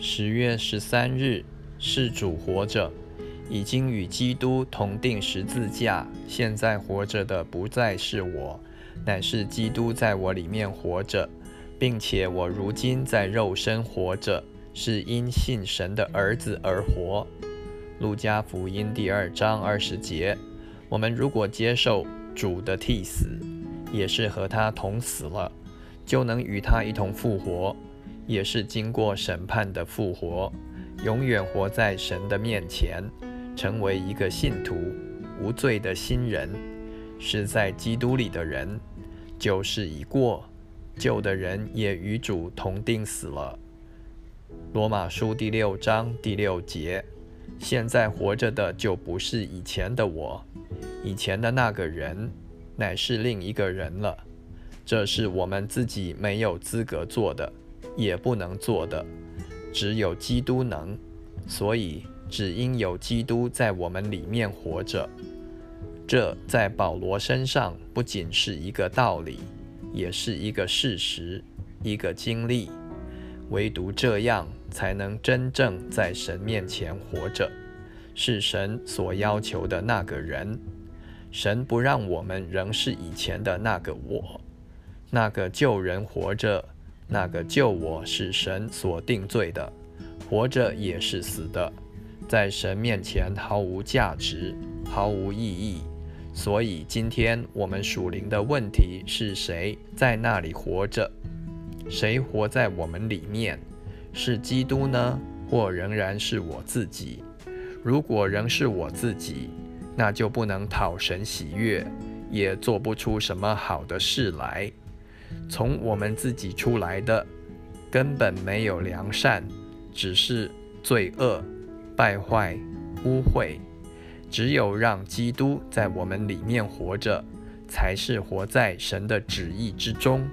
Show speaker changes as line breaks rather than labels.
十月十三日，是主活着，已经与基督同定十字架。现在活着的不再是我，乃是基督在我里面活着，并且我如今在肉身活着，是因信神的儿子而活。路加福音第二章二十节：我们如果接受主的替死，也是和他同死了，就能与他一同复活。也是经过审判的复活，永远活在神的面前，成为一个信徒、无罪的新人，是在基督里的人。旧事已过，旧的人也与主同定死了。罗马书第六章第六节：现在活着的就不是以前的我，以前的那个人乃是另一个人了。这是我们自己没有资格做的。也不能做的，只有基督能，所以只因有基督在我们里面活着。这在保罗身上不仅是一个道理，也是一个事实，一个经历。唯独这样，才能真正在神面前活着，是神所要求的那个人。神不让我们仍是以前的那个我，那个旧人活着。那个救我是神所定罪的，活着也是死的，在神面前毫无价值，毫无意义。所以今天我们属灵的问题是谁在那里活着？谁活在我们里面？是基督呢，或仍然是我自己？如果仍是我自己，那就不能讨神喜悦，也做不出什么好的事来。从我们自己出来的，根本没有良善，只是罪恶、败坏、污秽。只有让基督在我们里面活着，才是活在神的旨意之中。